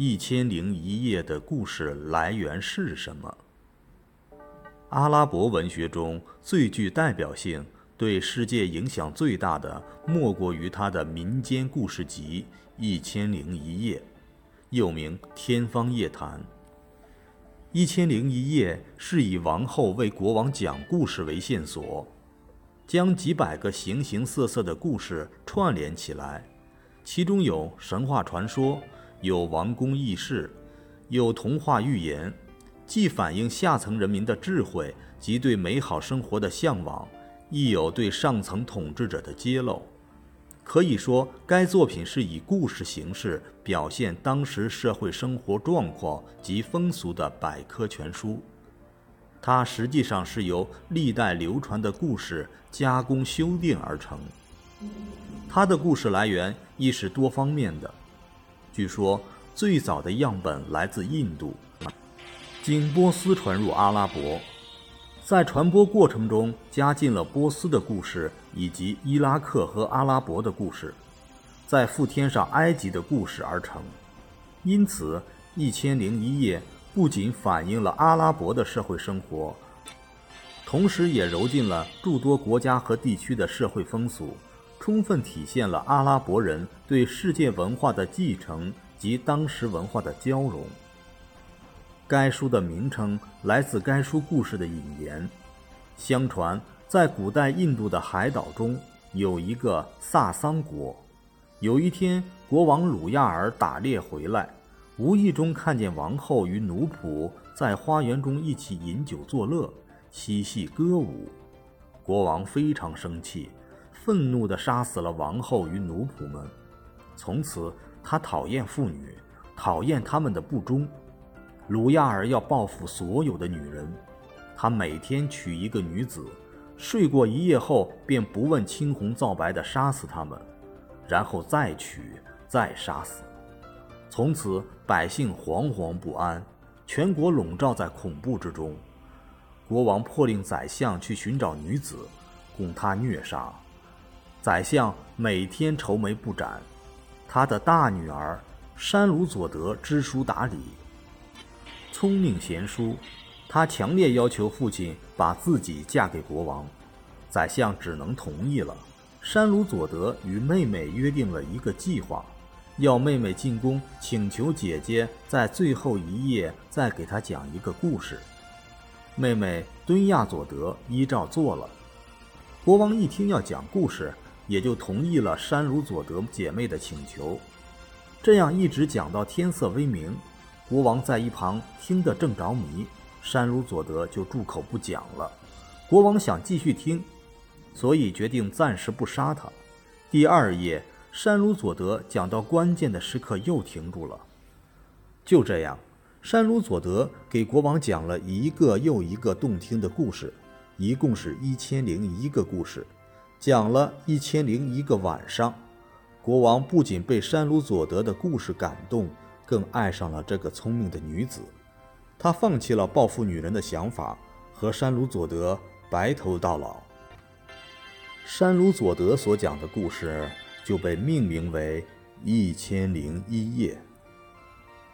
一千零一夜》的故事来源是什么？阿拉伯文学中最具代表性、对世界影响最大的，莫过于他的民间故事集《一千零一夜》，又名《天方夜谭》。《一千零一夜》是以王后为国王讲故事为线索，将几百个形形色色的故事串联起来，其中有神话传说。有王宫轶事，有童话寓言，既反映下层人民的智慧及对美好生活的向往，亦有对上层统治者的揭露。可以说，该作品是以故事形式表现当时社会生活状况及风俗的百科全书。它实际上是由历代流传的故事加工修订而成。它的故事来源亦是多方面的。据说最早的样本来自印度，经波斯传入阿拉伯，在传播过程中加进了波斯的故事以及伊拉克和阿拉伯的故事，再附添上埃及的故事而成。因此，《一千零一夜》不仅反映了阿拉伯的社会生活，同时也揉进了诸多国家和地区的社会风俗。充分体现了阿拉伯人对世界文化的继承及当时文化的交融。该书的名称来自该书故事的引言。相传，在古代印度的海岛中有一个萨桑国。有一天，国王鲁亚尔打猎回来，无意中看见王后与奴仆在花园中一起饮酒作乐、嬉戏歌舞。国王非常生气。愤怒地杀死了王后与奴仆们。从此，他讨厌妇女，讨厌他们的不忠。鲁亚尔要报复所有的女人。他每天娶一个女子，睡过一夜后便不问青红皂白地杀死她们，然后再娶，再杀死。从此，百姓惶惶不安，全国笼罩在恐怖之中。国王迫令宰相去寻找女子，供他虐杀。宰相每天愁眉不展，他的大女儿山鲁佐德知书达理，聪明贤淑，他强烈要求父亲把自己嫁给国王，宰相只能同意了。山鲁佐德与妹妹约定了一个计划，要妹妹进宫请求姐姐在最后一夜再给他讲一个故事。妹妹敦亚佐德依照做了。国王一听要讲故事。也就同意了山鲁佐德姐妹的请求，这样一直讲到天色微明，国王在一旁听得正着迷，山鲁佐德就住口不讲了。国王想继续听，所以决定暂时不杀他。第二夜，山鲁佐德讲到关键的时刻又停住了。就这样，山鲁佐德给国王讲了一个又一个动听的故事，一共是一千零一个故事。讲了一千零一个晚上，国王不仅被山鲁佐德的故事感动，更爱上了这个聪明的女子。他放弃了报复女人的想法，和山鲁佐德白头到老。山鲁佐德所讲的故事就被命名为《一千零一夜》。